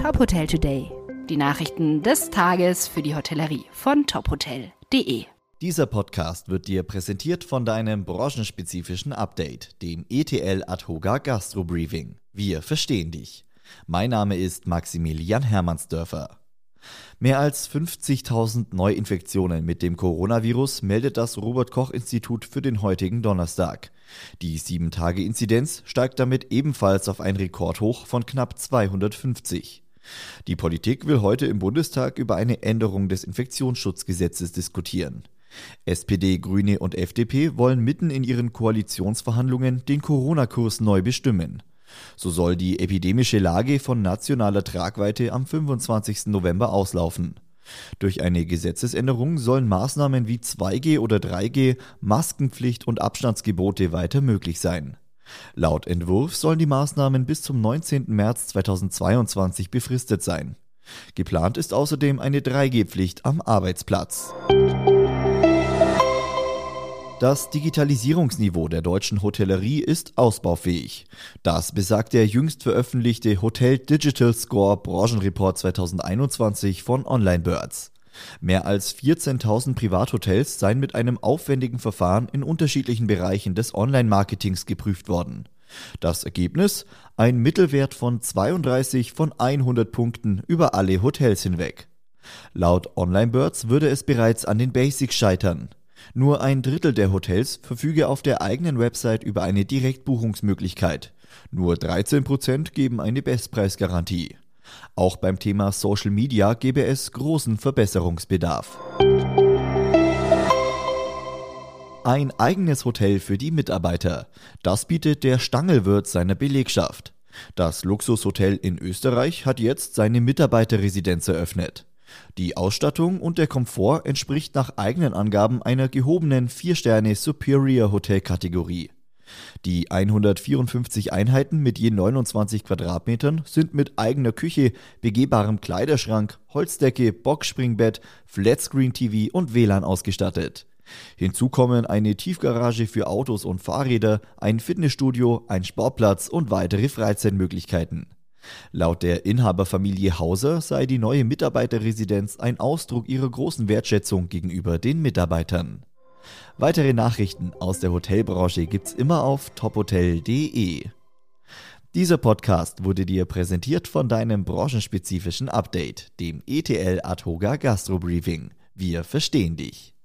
Top Hotel Today. Die Nachrichten des Tages für die Hotellerie von tophotel.de. Dieser Podcast wird dir präsentiert von deinem branchenspezifischen Update, dem ETL Adhoga Gastro Briefing. Wir verstehen dich. Mein Name ist Maximilian Hermannsdörfer. Mehr als 50.000 Neuinfektionen mit dem Coronavirus meldet das Robert Koch Institut für den heutigen Donnerstag. Die 7-Tage-Inzidenz steigt damit ebenfalls auf ein Rekordhoch von knapp 250. Die Politik will heute im Bundestag über eine Änderung des Infektionsschutzgesetzes diskutieren. SPD, Grüne und FDP wollen mitten in ihren Koalitionsverhandlungen den Corona-Kurs neu bestimmen. So soll die epidemische Lage von nationaler Tragweite am 25. November auslaufen. Durch eine Gesetzesänderung sollen Maßnahmen wie 2G oder 3G, Maskenpflicht und Abstandsgebote weiter möglich sein. Laut Entwurf sollen die Maßnahmen bis zum 19. März 2022 befristet sein. Geplant ist außerdem eine 3G-Pflicht am Arbeitsplatz. Das Digitalisierungsniveau der deutschen Hotellerie ist ausbaufähig. Das besagt der jüngst veröffentlichte Hotel Digital Score Branchenreport 2021 von Onlinebirds. Mehr als 14.000 Privathotels seien mit einem aufwendigen Verfahren in unterschiedlichen Bereichen des Online-Marketings geprüft worden. Das Ergebnis? Ein Mittelwert von 32 von 100 Punkten über alle Hotels hinweg. Laut Onlinebirds würde es bereits an den Basics scheitern. Nur ein Drittel der Hotels verfüge auf der eigenen Website über eine Direktbuchungsmöglichkeit. Nur 13 Prozent geben eine Bestpreisgarantie. Auch beim Thema Social Media gäbe es großen Verbesserungsbedarf. Ein eigenes Hotel für die Mitarbeiter. Das bietet der Stangelwirt seiner Belegschaft. Das Luxushotel in Österreich hat jetzt seine Mitarbeiterresidenz eröffnet. Die Ausstattung und der Komfort entspricht nach eigenen Angaben einer gehobenen 4-Sterne Superior Hotel Kategorie. Die 154 Einheiten mit je 29 Quadratmetern sind mit eigener Küche, begehbarem Kleiderschrank, Holzdecke, Boxspringbett, Flatscreen TV und WLAN ausgestattet. Hinzu kommen eine Tiefgarage für Autos und Fahrräder, ein Fitnessstudio, ein Sportplatz und weitere Freizeitmöglichkeiten. Laut der Inhaberfamilie Hauser sei die neue Mitarbeiterresidenz ein Ausdruck ihrer großen Wertschätzung gegenüber den Mitarbeitern. Weitere Nachrichten aus der Hotelbranche gibt's immer auf tophotel.de. Dieser Podcast wurde dir präsentiert von deinem branchenspezifischen Update, dem ETL Adhoga Gastro Briefing. Wir verstehen dich.